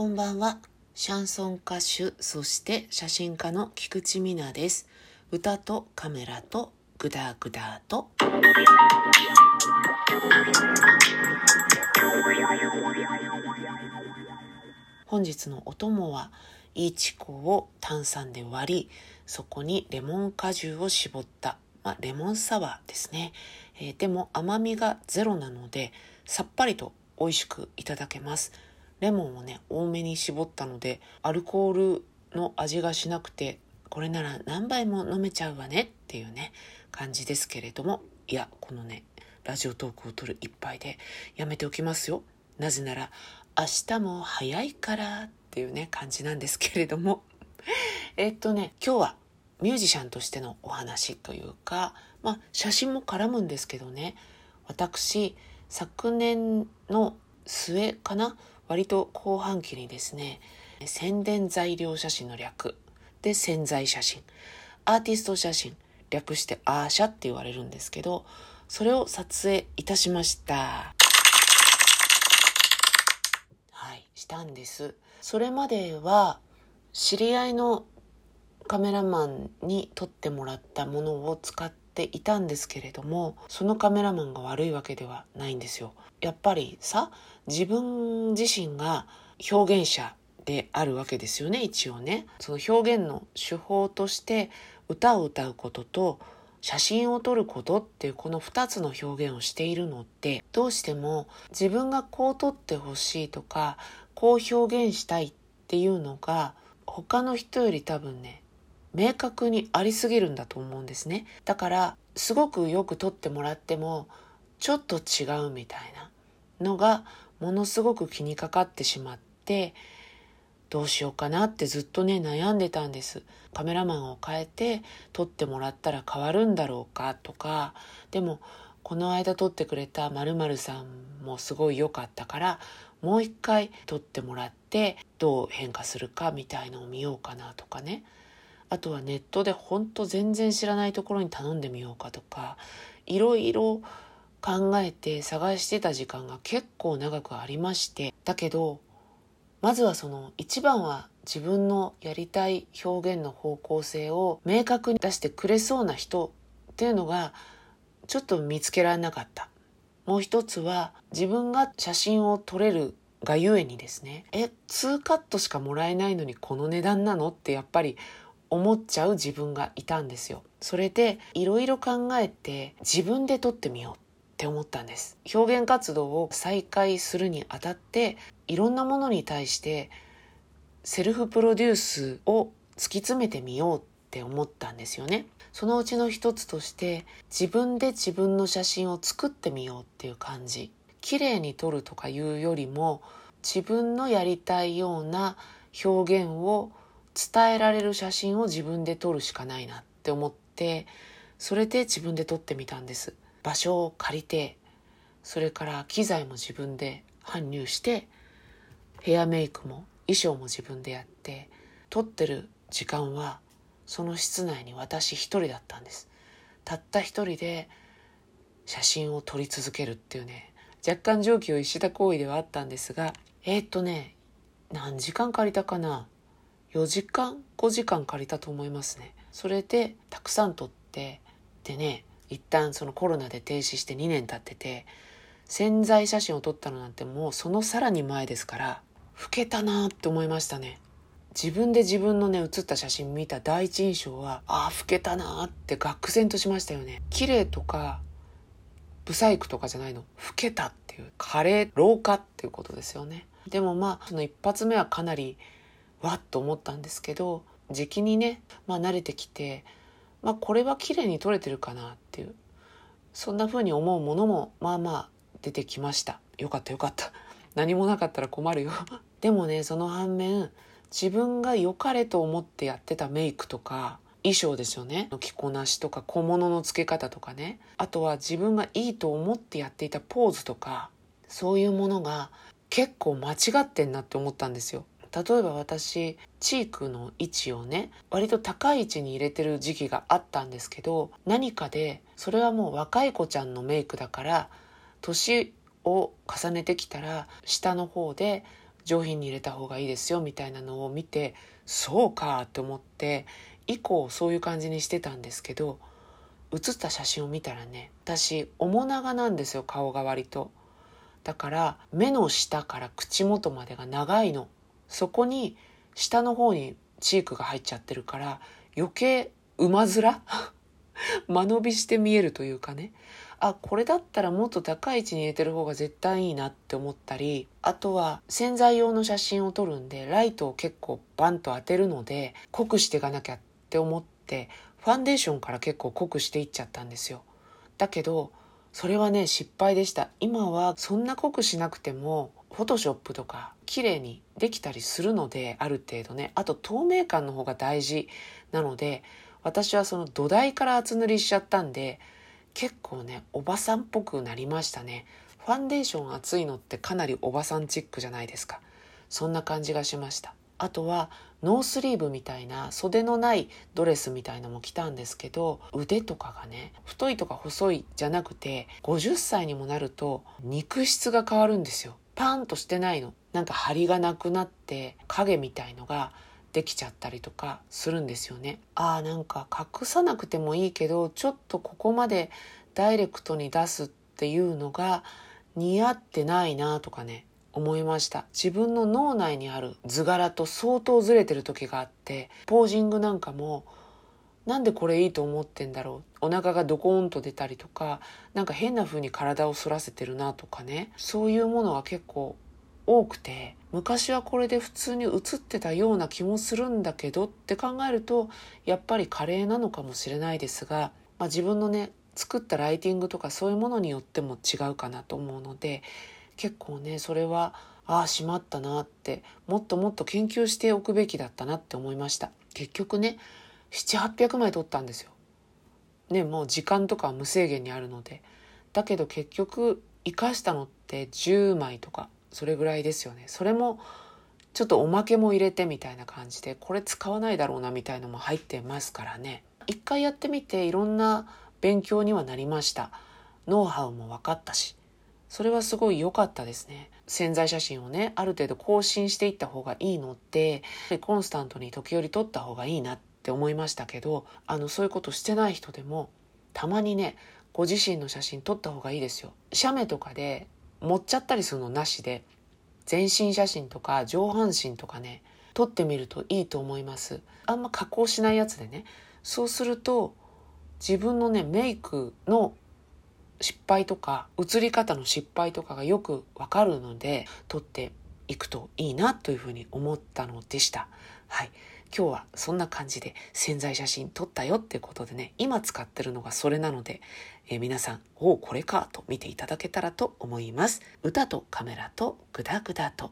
こんばんは。シャンソン歌手、そして写真家の菊池美奈です。歌とカメラとグダグダと。本日のお供は、イーチコを炭酸で割り、そこにレモン果汁を絞った、まあ、レモンサワーですね、えー、でも甘みがゼロなので、さっぱりと美味しくいただけます。レモンをね、多めに絞ったので、アルコールの味がしなくて、これなら何杯も飲めちゃうわねっていうね、感じですけれども、いや、このね、ラジオトークを取る一杯でやめておきますよ。なぜなら、明日も早いからっていうね、感じなんですけれども。えっとね、今日はミュージシャンとしてのお話というか、まあ、写真も絡むんですけどね、私、昨年の末かな割と後半期にですね、宣伝材料写真の略で宣材写真、アーティスト写真、略してアーシャって言われるんですけど、それを撮影いたしました。はい、したんです。それまでは知り合いのカメラマンに撮ってもらったものを使っていたんですけれどもそのカメラマンが悪いわけではないんですよ。やっぱりさ自分自身が表現者であるわけですよね一応ね。その表現の手法として歌を歌うことと写真を撮ることっていうこの2つの表現をしているのってどうしても自分がこう撮ってほしいとかこう表現したいっていうのが他の人より多分ね明確にありすぎるんだと思うんですねだからすごくよく撮ってもらってもちょっと違うみたいなのがものすごく気にかかってしまってどうしようかなってずっとね悩んでたんです。カメラマンを変えて撮ってもらったら変わるんだろうかとか。でもこの間撮ってくれたまるさんもすごい良かったからもう一回撮ってもらってどう変化するかみたいのを見ようかなとかね。あとはネットでほんと全然知らないところに頼んでみようかとか。いろいろ考えて探してた時間が結構長くありましてだけどまずはその一番は自分のやりたい表現の方向性を明確に出してくれそうな人っていうのがちょっと見つけられなかった。もう一つは自分が写真を撮れるがゆえにですねえ2カットしかもらえないのにこの値段なのってやっぱり思っちゃう自分がいたんですよ。それでいろいろ考えて自分で撮ってみようって思ったんです。表現活動を再開するにあたっていろんなものに対してセルフプロデュースを突き詰めてみようって思ったんですよね。そのうちの一つとして自分で自分の写真を作ってみようっていう感じ。綺麗に撮るとかいうよりも自分のやりたいような表現を伝えられる写真を自分で撮るしかないなって思ってそれで自分で撮ってみたんです。場所を借りてそれから機材も自分で搬入してヘアメイクも衣装も自分でやって撮ってる時間はその室内に私一人だったんです。たった一人で写真を撮り続けるっていうね若干常軌を逸した行為ではあったんですがえー、っとね何時間借りたかな？4時間5時間借りたと思いますね。それでたくさん撮ってでね一旦そのコロナで停止して2年経ってて潜在写真を撮ったのなんてもうそのさらに前ですから老けたなって思いましたね。自分で自分のね写った写真見た第一印象はああ老けたなって愕然としましたよね。綺麗とかブサイクとかじゃないの。老けたっていう。加齢老化っていうことですよね。でもまあその一発目はかなりわっと思ったんですけど時期にねまあ慣れてきてまあこれは綺麗に撮れてるかなっていうそんな風に思うものもまあまあ出てきました。よかったよかった。何もなかったら困るよ。でもねその反面自分が良かれと思ってやってたメイクとか衣装ですよね。着こなしとか小物の付け方とかね。あとは自分がいいと思ってやっていたポーズとかそういうものが結構間違ってんなって思ったんですよ。例えば私チークの位置をね割と高い位置に入れてる時期があったんですけど何かでそれはもう若い子ちゃんのメイクだから年を重ねてきたら下の方で上品に入れた方がいいですよみたいなのを見てそうかって思って以降そういう感じにしてたんですけど写った写真を見たらね私面長なんですよ顔が割と。だから目の下から口元までが長いの。そこに下の方にチークが入っちゃってるから余計馬面？間延びして見えるというかね。あこれだったらもっと高い位置に入れてる方が絶対いいなって思ったりあとは洗剤用の写真を撮るんでライトを結構バンと当てるので濃くしていかなきゃって思ってファンデーションから結構濃くしていっちゃったんですよ。だけどそれはね失敗でした。今はそんな濃くしなくてもフォトショップとか綺麗にできたりするのである程度ね。あと透明感の方が大事なので私はその土台から厚塗りしちゃったんで結構ねおばさんっぽくなりましたね。ファンデーション厚いのってかなりおばさんチックじゃないですか。そんな感じがしました。あとはノースリーブみたいな袖のないドレスみたいのも着たんですけど腕とかがね太いとか細いじゃなくて50歳にもなると肉質が変わるんですよ。パンとしてないの。なんか張りがなくなって影みたいのができちゃったりとかするんですよね。ああなんか隠さなくてもいいけどちょっとここまでダイレクトに出すっていうのが似合ってないなとかね思いました。自分の脳内にある図柄と相当ずれてる時があってポージングなんかもなんでこれいいと思ってんだろう？お腹がドコーンと出たりとかなんか変な風に体を反らせてるなとかね。そういうものが結構多くて昔はこれで普通に映ってたような気もするんだけどって考えるとやっぱりカレーなのかもしれないですが、まあ、自分のね作ったライティングとかそういうものによっても違うかなと思うので結構ねそれはああしまったなってもっともっと研究しておくべきだったなって思いました。結局ね700800枚撮ったんですよ。ねもう時間とかは無制限にあるので。だけど結局生かしたのって10枚とかそれぐらいですよね。それもちょっとおまけも入れてみたいな感じでこれ使わないだろうなみたいのも入ってますからね。一回やってみていろんな勉強にはなりました。ノウハウも分かったし。それはすごい良かったですね。潜在写真をねある程度更新していった方がいいのってコンスタントに時折撮った方がいいなって思いましたけどあのそういうことしてない人でもたまにねご自身の写真撮った方がいいですよ。写メとかで持っちゃったりするのなしで全身写真とか上半身とかね撮ってみるといいと思います。あんま加工しないやつでねそうすると自分のねメイクの失敗とか映り方の失敗とかがよくわかるので撮っていくといいなというふうに思ったのでした。はい。今日はそんな感じで潜在写真撮ったよってことでね今使ってるのがそれなので、えー、皆さんおおこれかと見ていただけたらと思います。歌とカメラとグダグダと。